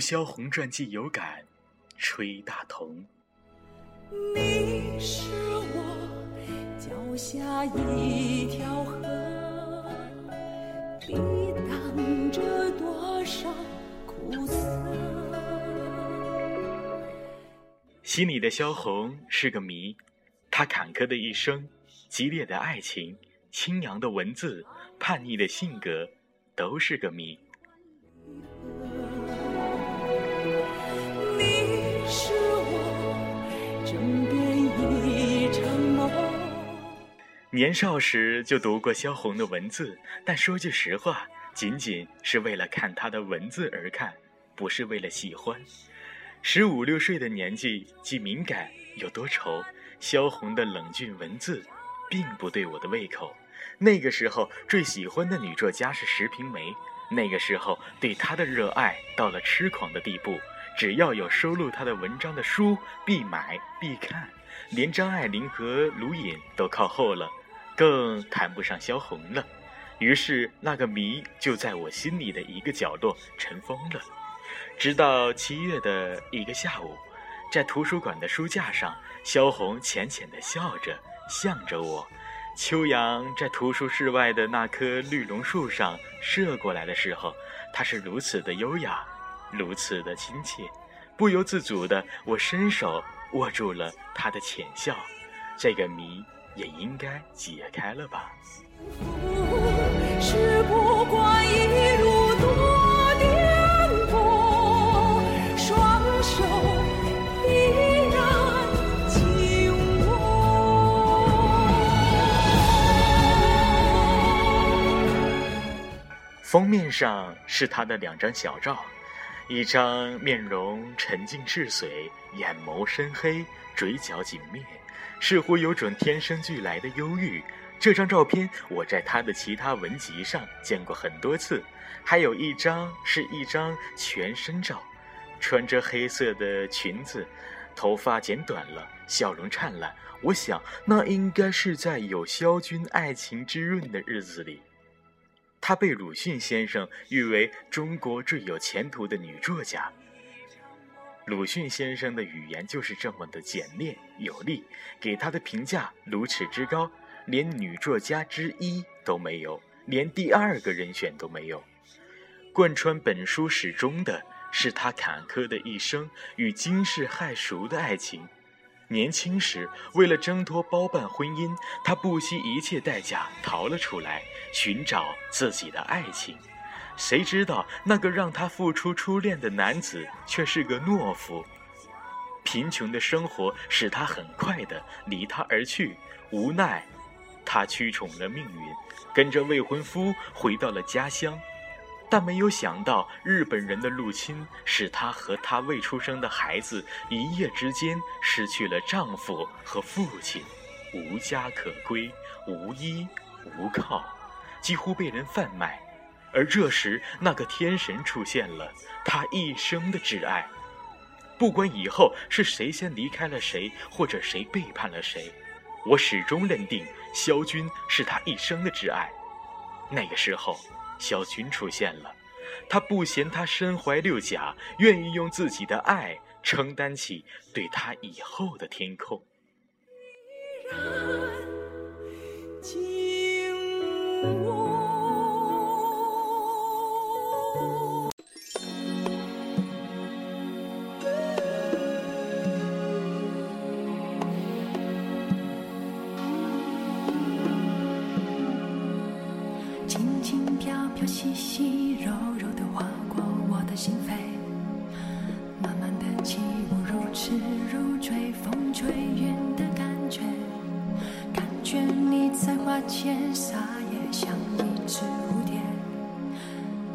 萧红传记有感，吹大同。你是我脚下一条河，抵挡着多少苦涩。心里的萧红是个谜，她坎坷的一生，激烈的爱情，清扬的文字，叛逆的性格，都是个谜。年少时就读过萧红的文字，但说句实话，仅仅是为了看她的文字而看，不是为了喜欢。十五六岁的年纪，既敏感又多愁，萧红的冷峻文字，并不对我的胃口。那个时候最喜欢的女作家是石平梅，那个时候对她的热爱到了痴狂的地步，只要有收录她的文章的书，必买必看，连张爱玲和卢隐都靠后了，更谈不上萧红了。于是那个谜就在我心里的一个角落尘封了。直到七月的一个下午，在图书馆的书架上，萧红浅浅地笑着，向着我。秋阳在图书室外的那棵绿榕树上射过来的时候，她是如此的优雅，如此的亲切，不由自主的，我伸手握住了他的浅笑。这个谜也应该解开了吧。是不管一路多颠簸，双手依然紧握。封面上是他的两张小照，一张面容沉静似水，眼眸深黑，嘴角紧抿，似乎有种天生俱来的忧郁。这张照片我在他的其他文集上见过很多次，还有一张是一张全身照，穿着黑色的裙子，头发剪短了，笑容灿烂。我想那应该是在有萧军爱情滋润的日子里。她被鲁迅先生誉为中国最有前途的女作家。鲁迅先生的语言就是这么的简练有力，给她的评价如此之高。连女作家之一都没有，连第二个人选都没有。贯穿本书始终的是她坎坷的一生与惊世骇俗的爱情。年轻时，为了挣脱包办婚姻，她不惜一切代价逃了出来，寻找自己的爱情。谁知道那个让她付出初恋的男子却是个懦夫。贫穷的生活使她很快的离他而去，无奈。她屈从了命运，跟着未婚夫回到了家乡，但没有想到日本人的入侵使她和她未出生的孩子一夜之间失去了丈夫和父亲，无家可归，无依无靠，几乎被人贩卖。而这时，那个天神出现了，她一生的挚爱。不管以后是谁先离开了谁，或者谁背叛了谁。我始终认定萧军是他一生的挚爱。那个时候，小群出现了，他不嫌他身怀六甲，愿意用自己的爱承担起对他以后的天空。细细柔柔地划过我的心扉，慢慢的起舞，如痴如醉，风吹云的感觉，感觉你在花前撒野，像一只蝴蝶，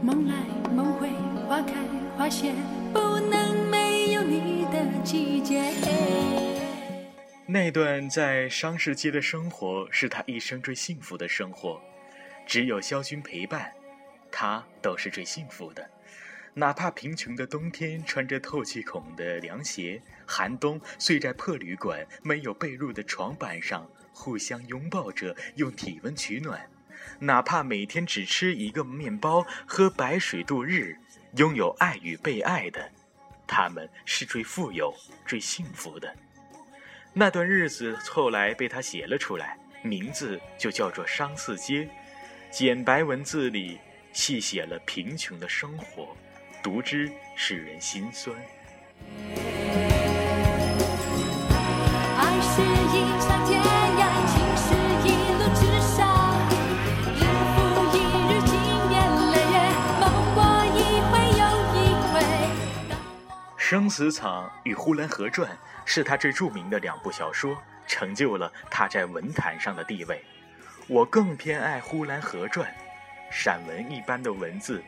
梦来梦回，花开花谢，不能没有你的季节。那段在商市街的生活是他一生最幸福的生活，只有萧军陪伴，他都是最幸福的。哪怕贫穷的冬天穿着透气孔的凉鞋，寒冬睡在破旅馆没有被褥的床板上，互相拥抱着用体温取暖；哪怕每天只吃一个面包，喝白水度日，拥有爱与被爱的，他们是最富有、最幸福的。那段日子后来被他写了出来，名字就叫做《商四街》，简白文字里细写了贫穷的生活，读之使人心酸。爱是一场天涯，情是一路日复一日，经年累月，梦过一回又一回。《生死场》与《呼兰河传》是他最著名的两部小说，成就了他在文坛上的地位。我更偏爱《呼兰河传》，散文一般的文字，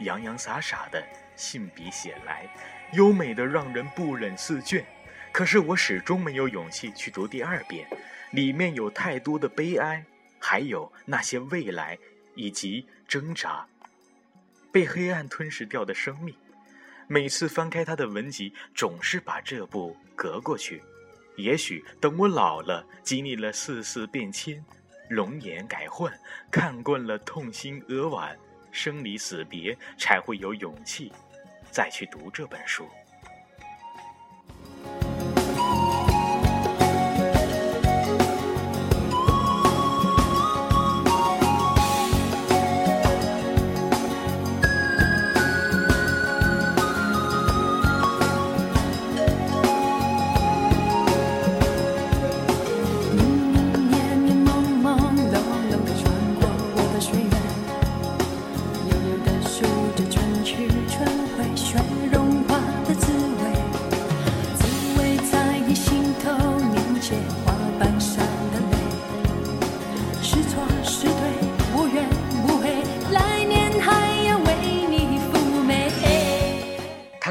洋洋洒洒的信笔写来，优美的让人不忍四卷。可是我始终没有勇气去读第二遍，里面有太多的悲哀，还有那些未来以及挣扎，被黑暗吞噬掉的生命。每次翻开他的文集，总是把这部隔过去。也许等我老了，经历了世事变迁，容颜改换，看惯了痛心扼腕、生离死别，才会有勇气再去读这本书。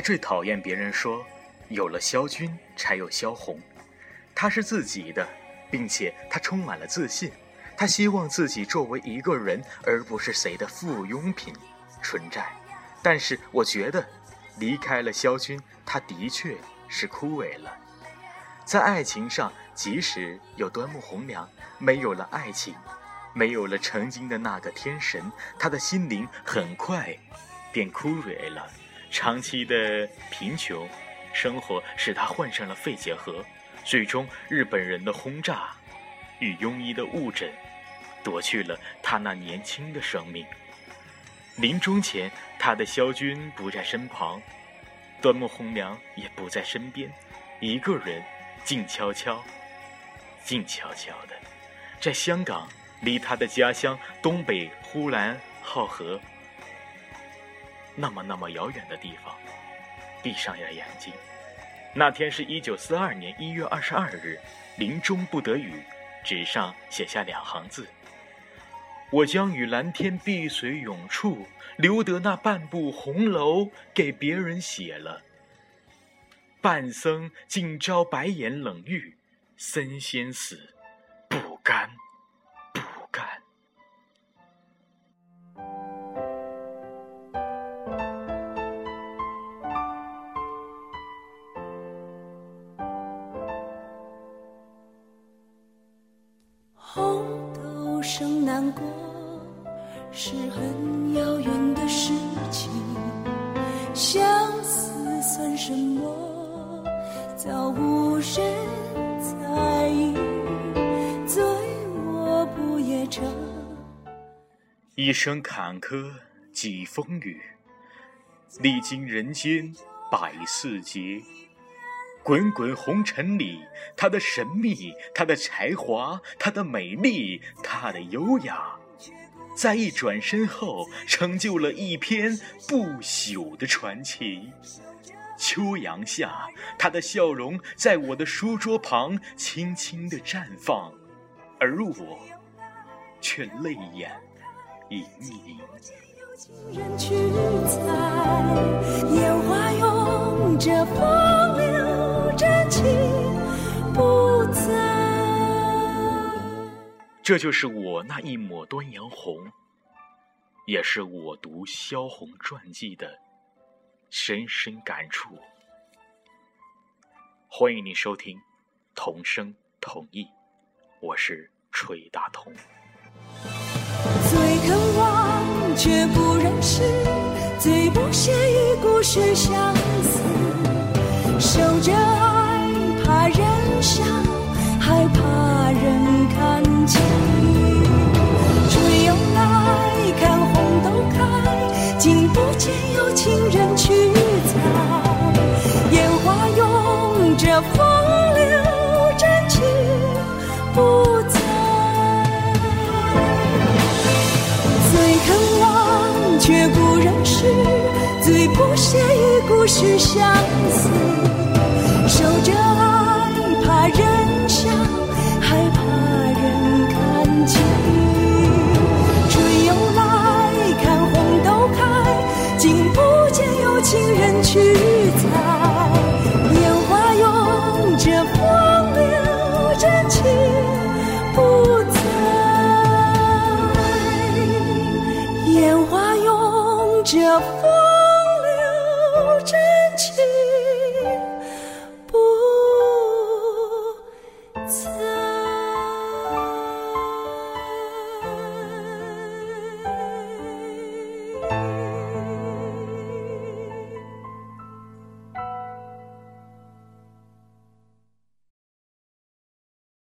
最讨厌别人说，有了萧军才有萧红。他是自己的，并且他充满了自信。他希望自己作为一个人，而不是谁的附庸品存在。但是我觉得，离开了萧军，他的确是枯萎了。在爱情上，即使有端木蕻良，没有了爱情，没有了曾经的那个天神，他的心灵很快便枯萎了。长期的贫穷生活使他患上了肺结核，最终日本人的轰炸与庸医的误诊夺去了他那年轻的生命。临终前，他的萧军不在身旁，端木蕻良也不在身边，一个人静悄悄、静悄悄的，在香港，离他的家乡东北呼兰浩河那么那么遥远的地方，闭上了眼睛。那天是一九四二年一月二十二日，临终不得语，纸上写下两行字：“我将与蓝天碧水永处，留得那半部红楼给别人写了。半生竟遭白眼冷遇，身先死，什么？早无人在意，醉卧不夜城。一生坎坷几风雨，历经人间百世劫。滚滚红尘里，她的神秘，她的才华，她的美丽，她的优雅，在一转身后，成就了一篇不朽的传奇。秋阳下，她的笑容在我的书桌旁轻轻地绽放，而我却泪眼盈盈。人去采，烟花拥着风流真情不在。这就是我那一抹端阳红，也是我读萧红传记的深深感触。欢迎您收听《同声同意》，我是崔大同。最却不认识，最不屑相，守着。些与故事相似，守着爱，怕人。